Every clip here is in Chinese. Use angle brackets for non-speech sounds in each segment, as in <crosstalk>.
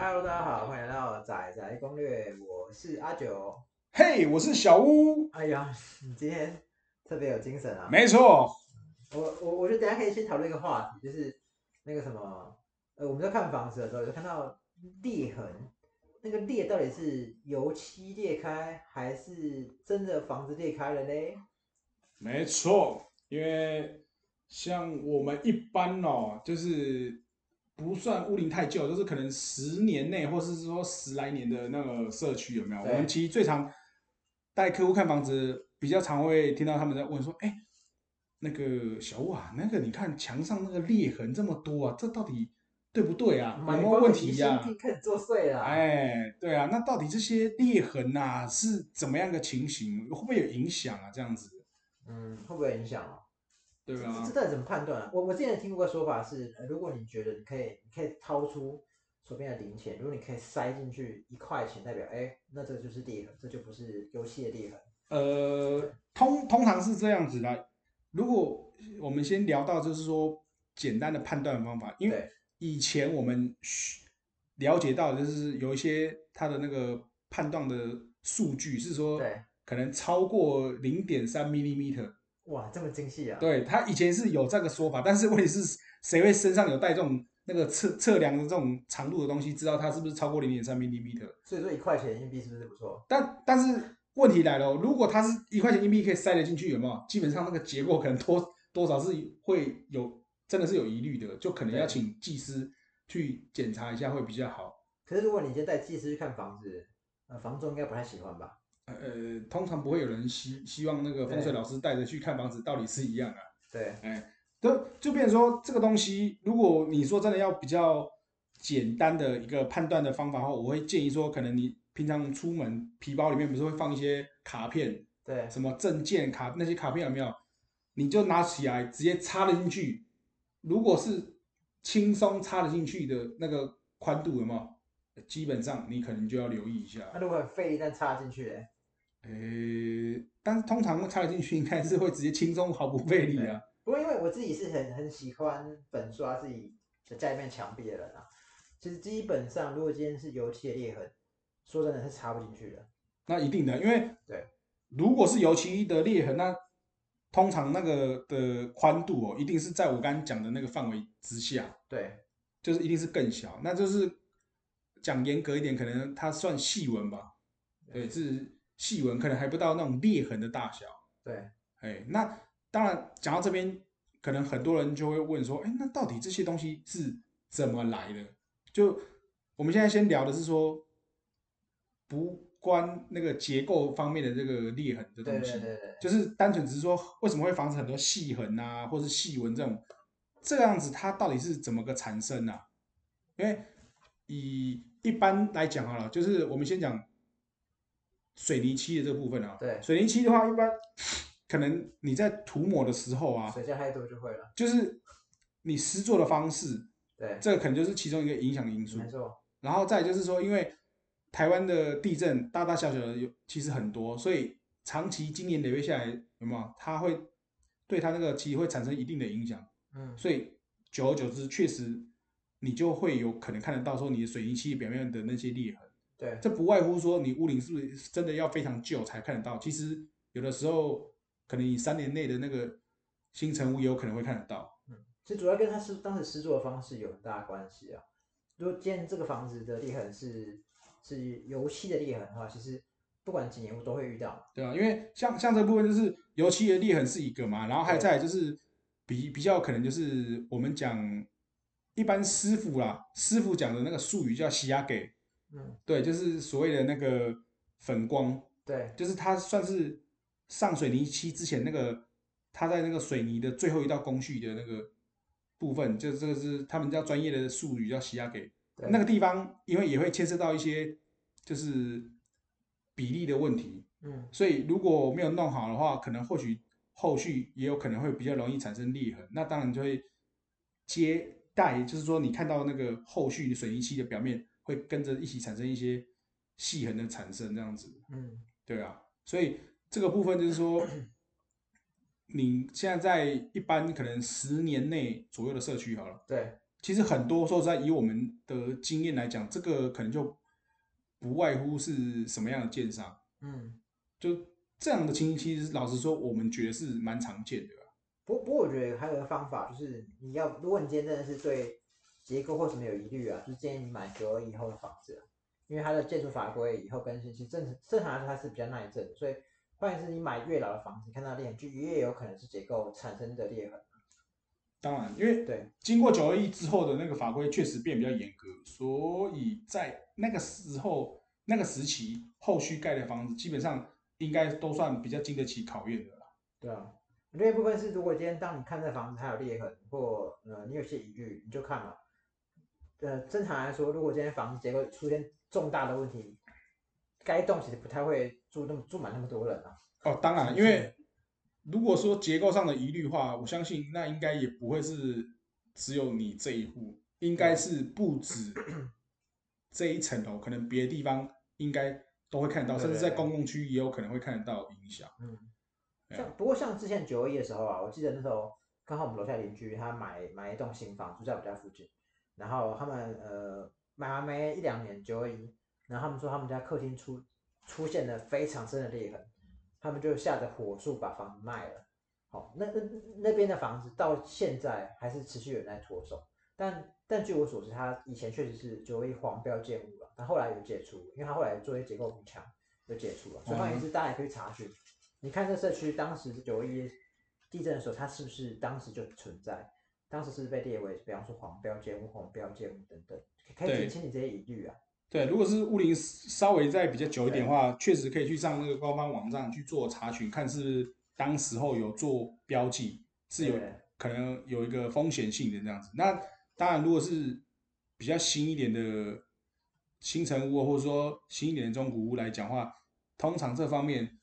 Hello，大家好，欢迎来到仔仔攻略，我是阿九。嘿，我是小屋。哎呀，你今天特别有精神啊！没错，我我我觉得等一下可以先讨论一个话题，就是那个什么，呃，我们在看房子的时候，有看到裂痕，那个裂到底是油漆裂开，还是真的房子裂开了嘞？没错，因为像我们一般哦，就是不算屋龄太旧，就是可能十年内，或是说十来年的那个社区有没有？我对们其实最常带客户看房子，比较常会听到他们在问说：“哎，那个小屋啊，那个你看墙上那个裂痕这么多啊，这到底对不对啊？有没有问题呀、开始作祟了。，哎，对啊，那到底这些裂痕呐、是怎么样的情形？会不会有影响啊？这样子，嗯，会不会影响哦？对啊这，这到底怎么判断啊？我我之前听过个说法是，呃如果你觉得你可以，你可以掏出手边的零钱，如果你可以塞进去一块钱，代表哎，那这个就是裂痕，这就不是游戏的裂痕。呃，通通常是这样子的。如果我们先聊到就是说简单的判断方法，因为对以前我们需了解到就是有一些它的那个判断的数据是说，对，可能超过零点三 millimeter。哇，这么精细啊！对，他以前是有这个说法，但是问题是谁会身上有带这种那个测测量的这种长度的东西，知道它是不是超过零点三 millimeter？所以说一块钱硬币是不是不错？但但是问题来了哦，如果它是一块钱硬币可以塞得进去，有没有？基本上那个结构可能多多少是会有真的是有疑虑的，就可能要请技师去检查一下会比较好。可是如果你今天带技师去看房子，呃，房东应该不太喜欢吧？呃，通常不会有人希希望那个风水老师带着去看房子，道理是一样啊。对，哎，就就变成说这个东西，如果你说真的要比较简单的一个判断的方法的话，我会建议说，可能你平常出门皮包里面不是会放一些卡片，对，什么证件卡那些卡片有没有？你就拿起来直接插了进去。如果是轻松插得进去的那个宽度有没有？基本上你可能就要留意一下。那如果很费力但插进去嘞，呃，但是通常插得进去应该是会直接轻松毫不费力啊。不过因为我自己是很很喜欢粉刷自己的家里面墙壁的人啊，其实基本上如果今天是油漆的裂痕，说真的是插不进去的。那一定的，因为对，如果是油漆的裂痕，那通常那个的宽度哦，一定是在我刚刚讲的那个范围之下，对，就是一定是更小。那就是讲严格一点，可能它算细纹吧，对，是细纹，可能还不到那种裂痕的大小。对，哎，那当然讲到这边，可能很多人就会问说，哎，那到底这些东西是怎么来的？就我们现在先聊的是说，不关那个结构方面的这个裂痕的对东西，对对对，就是单纯只是说为什么会防止很多细痕啊，或是细纹这种，这个样子它到底是怎么个产生啊？因为以一般来讲好了，就是我们先讲水泥漆的这个部分啊。对水泥漆的话，一般 <sniffs> 可能你在涂抹的时候啊，水加太多就会了。就是你施作的方式，对，这个可能就是其中一个影响的因素。没错，然后再就是说，因为台湾的地震大大小小的有其实很多，所以长期经年累月下来，有没有？它会对它那个其实会产生一定的影响，嗯，所以久而久之，确实你就会有可能看得到说你的水泥漆表面的那些裂痕。对，这不外乎说你屋龄是不是真的要非常旧才看得到？其实有的时候可能你三年内的那个新成屋也有可能会看得到。其实主要跟他是当时施作的方式有很大的关系啊。如果今天这个房子的裂痕是是油漆的裂痕的话，其实不管几年我都会遇到。对啊，因为像像这部分就是油漆的裂痕是一个嘛，然后还有再就是比比较可能就是我们讲一般师傅啦，师傅讲的那个术语叫洗牙给，嗯，对，就是所谓的那个粉光，对，就是它算是上水泥漆之前那个它在那个水泥的最后一道工序的那个部分，就是这个是他们叫专业的术语叫洗压给，对。那个地方因为也会牵涉到一些就是比例的问题，嗯，所以如果没有弄好的话，可能或许后续也有可能会比较容易产生裂痕，那当然就会接带，就是说你看到那个后续水泥漆的表面会跟着一起产生一些细痕的产生，这样子，嗯，对啊，所以这个部分就是说，你现在在一般可能十年内左右的社区好了，对，其实很多说实在，以我们的经验来讲，这个可能就不外乎是什么样的建商，嗯，就这样的情形，其实老实说，我们觉得是蛮常见的。不不过我觉得还有一个方法，就是你要，如果你今天真的是对结构或什么有疑虑啊，就是建议你买九二以后的房子，因为它的建筑法规以后更新，其实正正常来说它是比较耐震的，所以换言之，你买越老的房子，看到裂痕就越有可能是结构产生的裂痕。当然，因为对经过九二一之后的那个法规确实变比较严格，所以在那个时候那个时期，后续盖的房子基本上应该都算比较经得起考验的了。对啊，另一部分是，如果今天当你看这房子它有裂痕，或呃你有些疑虑，你就看嘛。呃，正常来说，如果今天房子结构出现重大的问题，该栋其实不太会住那么住满那么多人啊。哦，当然，因为如果说结构上的疑虑话，我相信那应该也不会是只有你这一户，应该是不止 <clears throat> 这一层楼，可能别的地方应该都会看到，甚至在公共区也有可能会看得到影响。嗯，像不过像之前九二一的时候啊，我记得那时候刚好我们楼下邻居他买买一栋新房，住在我家附近，然后他们呃买完没一两年九二一，然后他们说他们家客厅出出现了非常深的裂痕，他们就吓得火速把房子卖了。好，那那那边的房子到现在还是持续有人在脱手，但但据我所知，他以前确实是九二一黄标建物了，但后来有解除，因为他后来做一些结构补强，就解除了。所以换言之，大家也可以查询，你看这社区当时九二一地震的时候，它是不是当时就存在？当时是被列为，比方说黄标建物、红标建物等等，可以对减轻你这些疑虑啊。对，如果是物龄稍微再比较久一点的话，确实可以去上那个官方网站去做查询，看是不是当时候有做标记，是有可能有一个风险性的这样子。那当然，如果是比较新一点的新城屋，或者说新一点的中古屋来讲话，通常这方面，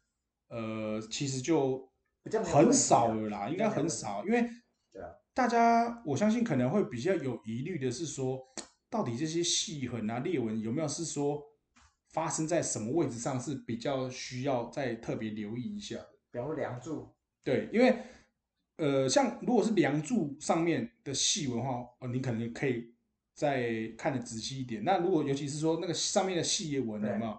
呃，其实就很比较没有问题啊少了啦，应该很少，因为大家我相信可能会比较有疑虑的是说，到底这些细痕啊、裂纹有没有是说发生在什么位置上是比较需要再特别留意一下的。比方说梁柱，对，因为呃，像如果是梁柱上面的细纹的话，哦，你可能可以再看得仔细一点。那如果尤其是说那个上面的细纹有没有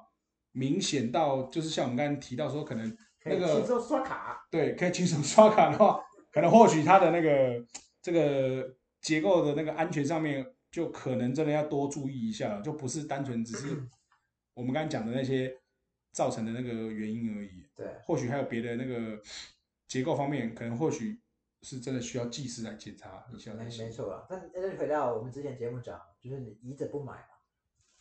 明显到，就是像我们刚刚提到说，可能那个轻松刷卡。对，可以轻松刷卡的话，可能或许它的那个这个结构的那个安全上面，就可能真的要多注意一下了，就不是单纯只是我们刚刚讲的那些造成的那个原因而已。对，或许还有别的那个结构方面，可能或许是真的需要技师来检查一下没错啊。但那就回到我们之前节目讲，就是你疑者不买嘛。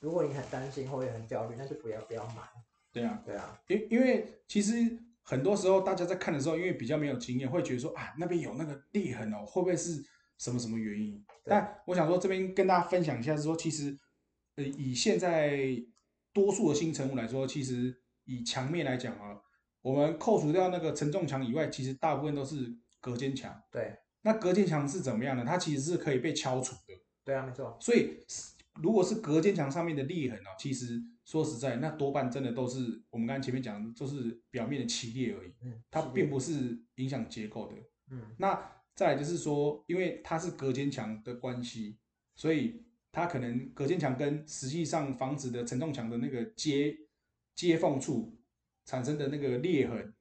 如果你很担心或者很焦虑，那就不要不要买。对啊，对啊，因因为其实很多时候大家在看的时候，因为比较没有经验，会觉得说啊那边有那个裂痕哦，会不会是什么什么原因？但我想说这边跟大家分享一下，是说其实呃以现在多数的新成屋来说，其实以墙面来讲啊，我们扣除掉那个承重墙以外，其实大部分都是隔间墙。对那隔间墙是怎么样呢？它其实是可以被敲除的。对啊，没错。所以如果是隔间墙上面的裂痕哦，其实说实在，那多半真的都是我们刚才前面讲的，就是表面的起裂而已，嗯，它并不是影响结构的。嗯那再来就是说，因为它是隔间墙的关系，所以它可能隔间墙跟实际上房子的承重墙的那个接接缝处产生的那个裂痕，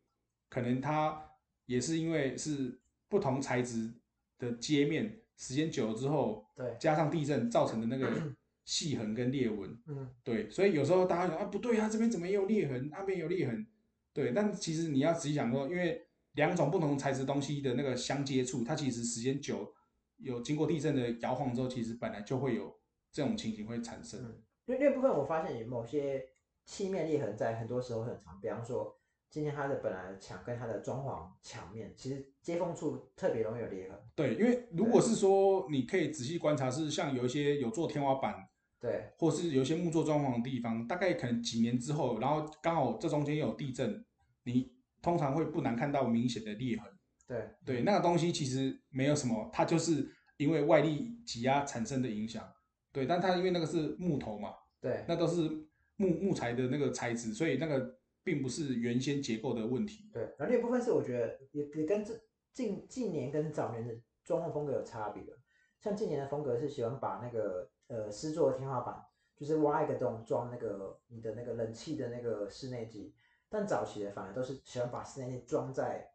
可能它也是因为是不同材质的接面，时间久了之后，对，加上地震造成的那个细痕跟裂纹，嗯对，所以有时候大家讲啊，不对啊，这边怎么也有裂痕，那边有裂痕，对，但其实你要仔细想说，因为两种不同材质东西的那个相接触，它其实时间久，有经过地震的摇晃之后，其实本来就会有这种情形会产生。嗯。因为那部分我发现有某些漆面裂痕在很多时候很常，比方说今天它的本来的墙跟它的装潢墙面，其实接缝处特别容易有裂痕。对，因为如果是说你可以仔细观察，是像有一些有做天花板，对或是有一些木作装潢的地方，大概可能几年之后，然后刚好这中间又有地震，你通常会不难看到明显的裂痕。对对，那个东西其实没有什么，它就是因为外力挤压产生的影响。对，但它因为那个是木头嘛，对那都是木木材的那个材质，所以那个并不是原先结构的问题。对。然后另一部分是我觉得也也跟这近近年跟早年的装潢风格有差别了。像近年的风格是喜欢把那个呃施作的天花板，就是挖一个洞装那个你的那个冷气的那个室内机，但早期的反而都是喜欢把室内机装在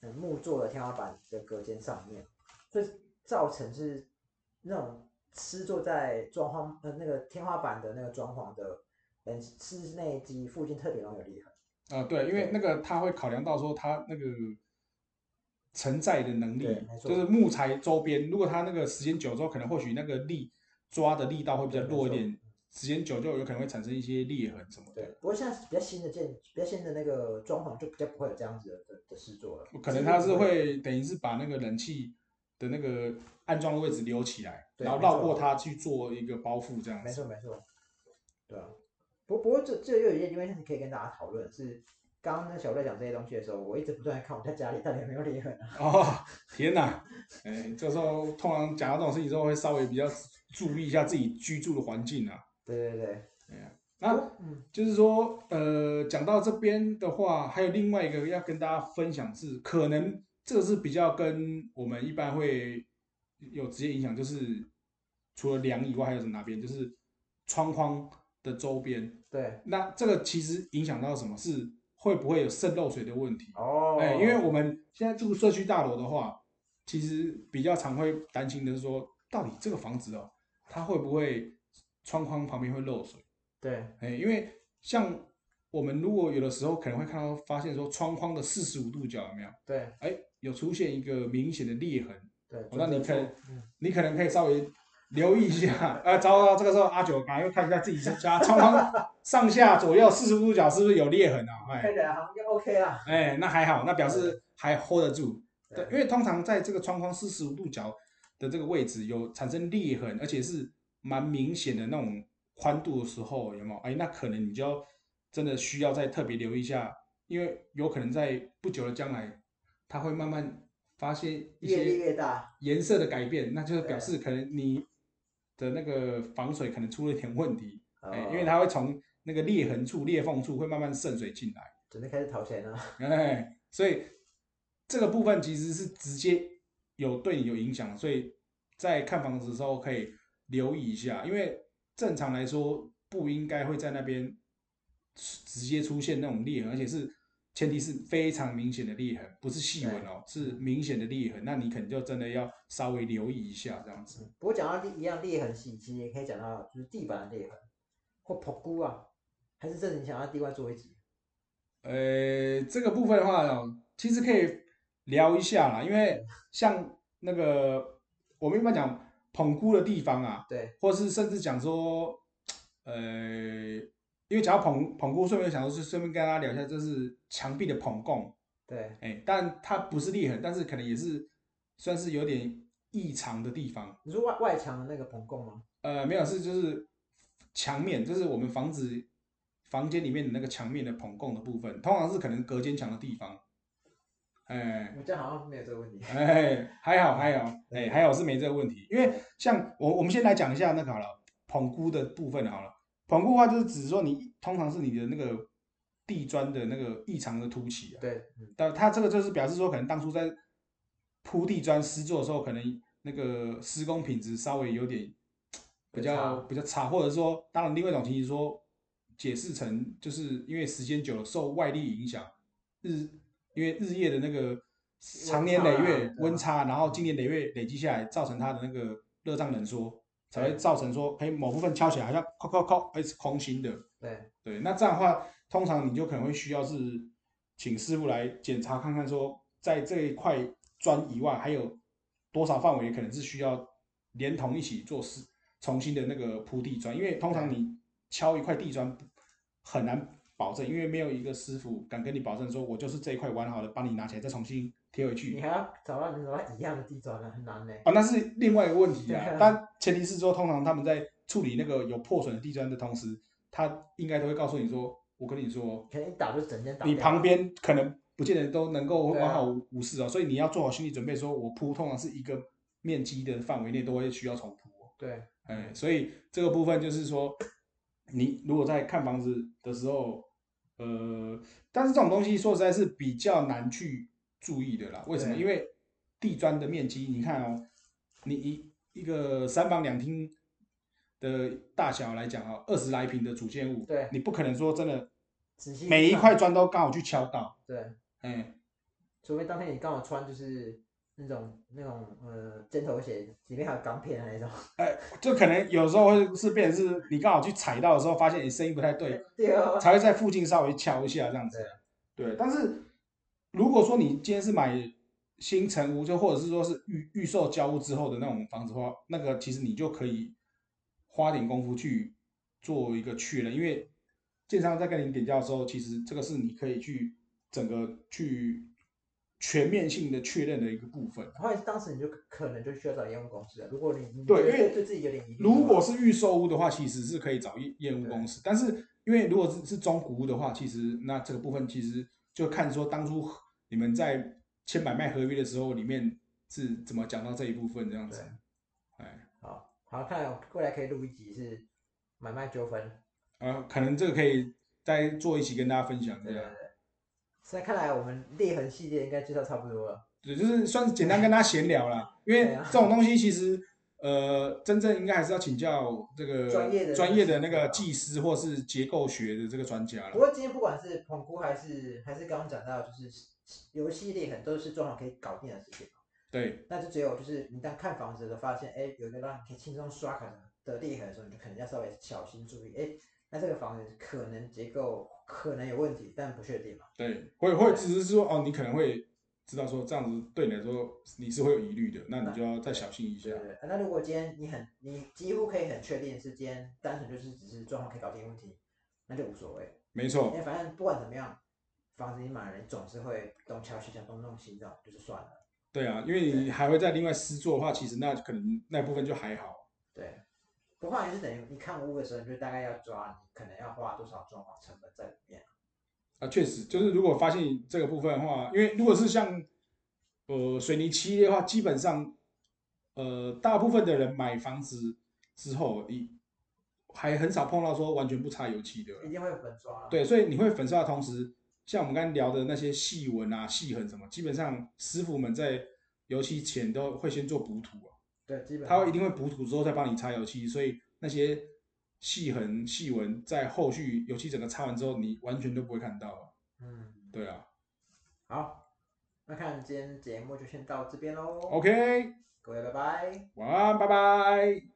嗯木做的天花板的隔间上面，所以造成是那种施作在装潢呃那个天花板的那个装潢的冷室内机附近特别容易有裂痕。啊、对，因为那个他会考量到说他那个承载的能力就是木材周边，如果它那个时间久之后，可能或许那个力抓的力道会比较弱一点，时间久就有可能会产生一些裂痕什么对的。，不过现在比较新的建，比较新的那个装潢就比较不会有这样子的的的事做了。可能它是会等于是把那个冷气的那个安装的位置留起来，然后绕过它去做一个包覆这样子。没错没错，对啊。不不过这这又有一件因为可以跟大家讨论是，刚刚那小在讲这些东西的时候，我一直不断在看我在家里到底有没有裂痕啊。哦，天哪！哎，这时候通常讲到这种事情之后，会稍微比较注意一下自己居住的环境啊。对对对，哎呀，那嗯，就是说，呃，讲到这边的话，还有另外一个要跟大家分享是，可能这个是比较跟我们一般会有直接影响，就是除了梁以外，还有什么哪边？就是窗框的周边。对，那这个其实影响到什么？是会不会有渗漏水的问题？哦，哎、因为我们现在住社区大楼的话，其实比较常会担心的是说，到底这个房子哦，它会不会窗框旁边会漏水？对哎、因为像我们如果有的时候可能会看到发现说，窗框的四十五度角有没有？对哎、有出现一个明显的裂痕，对，哦那你可你可能可以稍微留意一下。呃，<laughs> 糟糕，这个时候阿九赶快又看一下自己家窗框上下左右四十五度角是不是有裂痕啊？哎、看起来好像就 OK 啦。哎，那还好，那表示还 hold 得住。对，因为通常在这个窗框四十五度角的这个位置有产生裂痕，而且是蛮明显的那种宽度的时候，有没有？哎，那可能你就要真的需要再特别留意一下，因为有可能在不久的将来，它会慢慢发现一越裂些越大，颜色的改变，那就是表示可能你的那个防水可能出了一点问题，哎，因为哦它会从那个裂痕处、裂缝处会慢慢渗水进来。准备开始掏钱了。哎，所以这个部分其实是直接有对你有影响，所以在看房子的时候可以留意一下，因为正常来说不应该会在那边直接出现那种裂痕，而且是前提是非常明显的裂痕，不是细纹哦，是明显的裂痕，那你可能就真的要稍微留意一下这样子。不过讲到裂一样裂痕细，其实也可以讲到就是地板的裂痕或破菇啊，还是这你想要另外做一集？呃，这个部分的话哦，其实可以聊一下啦，因为像那个我们一般讲捧菇的地方啊，对或是甚至讲说，呃，因为讲到捧捧菇，顺便想说是顺便跟大家聊一下，这是墙壁的捧供，对哎，但它不是裂痕，但是可能也是算是有点异常的地方。你说外外墙的那个棚供吗？呃，没有，是就是墙面，就是我们房子房间里面的那个墙面的捧供的部分，通常是可能隔间墙的地方。哎我家好像没有这个问题。哎，还好还好，哎，还好是没这个问题，因为像我我们先来讲一下那个好了，捧菇的部分好了。捧菇的话就是指说你通常是你的那个地砖的那个异常的凸起啊，对，嗯，但它这个就是表示说，可能当初在铺地砖施作的时候，可能那个施工品质稍微有点比比较比较差，或者说，当然另外一种情形说，解释成就是因为时间久了受外力影响，日因为日夜的那个长年累月温差然后今年累月累积下来，造成它的那个热胀冷缩，才会造成说，哎，某部分敲起来好像敲敲敲，哎是空心的，对。对，那这样的话，通常你就可能会需要是请师傅来检查看看，说在这一块砖以外，还有多少范围可能是需要连同一起做是重新的那个铺地砖，因为通常你敲一块地砖很难保证，因为没有一个师傅敢跟你保证说，我就是这一块完好的，帮你拿起来再重新贴回去你。还要找到你找到一样的地砖呢，很难呢。啊，那是另外一个问题啊。啊但前提是说，通常他们在处理那个有破损的地砖的同时，他应该都会告诉你说，我跟你说，可能一打就整间打。你旁边可能不见得都能够完好无无事哦，所以你要做好心理准备，说我铺通常是一个面积的范围内都会需要重铺哦。对哎，所以这个部分就是说，你如果在看房子的时候，呃，但是这种东西说实在是比较难去注意的啦。为什么？因为地砖的面积，你看哦，你一一个三房两厅的大小来讲啊，二十来平的主建物，对。你不可能说真的每一块砖都刚好去敲到，对，哎，除非当天你刚好穿就是那种那种呃尖头鞋，里面还有钢片的那种。就可能有时候会是变成是你刚好去踩到的时候，发现你声音不太对，才会在附近稍微敲一下这样子。对，但是如果说你今天是买新城屋，就或者是说是预预售交屋之后的那种房子的话，那个其实你就可以花点功夫去做一个去了，因为建商在跟你点交的时候，其实这个是你可以去整个去全面性的确认的一个部分。后来当时你就可能就需要找验屋公司了。如果你你对因为对自己有点疑虑，如果是预售屋的话，其实是可以找验验屋公司，但是因为如果是是中古屋的话，其实那这个部分其实就看说当初你们在签买卖合约的时候，里面是怎么讲到这一部分这样子。哎，好好看来未来可以录一集是买卖纠纷。呃，可能这个可以再做一起跟大家分享一下。对对对。现在看来我们裂痕系列应该介绍差不多了。对，就是算是简单跟他闲聊啦，因为这种东西其实。呃，真正应该还是要请教这个专业的专业的那个技师或是结构学的这个专家了不。过今天不管是澎湖还是还是刚刚讲到，就是游戏裂痕都是装潢可以搞定的事情。对，那就只有就是你当看房子的时候发现，哎，有一个让你可以轻松刷卡的的裂痕的时候，你就可能要稍微小心注意，哎，那这个房子可能结构可能有问题，但不确定嘛。对，会会只是说哦，你可能会知道说这样子对你来说你是会有疑虑的，那你就要再小心一下对。对对。那如果今天你很你几乎可以很确定是今天单纯就是只是状况可以搞定问题，那就无所谓，没错，为反正不管怎么样，房子你买了，你总是会东敲西敲东弄西弄，就是算了。对啊，因为你还会再另外施作的话，其实那可能那部分就还好。对，不画也是等于你看屋的时候，你就大概要抓你可能要花多少装潢成本在里面。啊，确实，就是如果发现这个部分的话，因为如果是像呃水泥漆的话，基本上呃大部分的人买房子之后，你还很少碰到说完全不擦油漆的。一定会粉刷。对，所以你会粉刷的同时，像我们刚才聊的那些细纹啊、细痕什么，基本上师傅们在油漆前都会先做补涂啊，对，基本他会一定会补土之后再帮你擦油漆，所以那些细痕、细纹在后续油漆整个擦完之后，你完全都不会看到了。嗯，对啊好，那看今天节目就先到这边喽。，OK，各位拜拜。晚安，拜拜。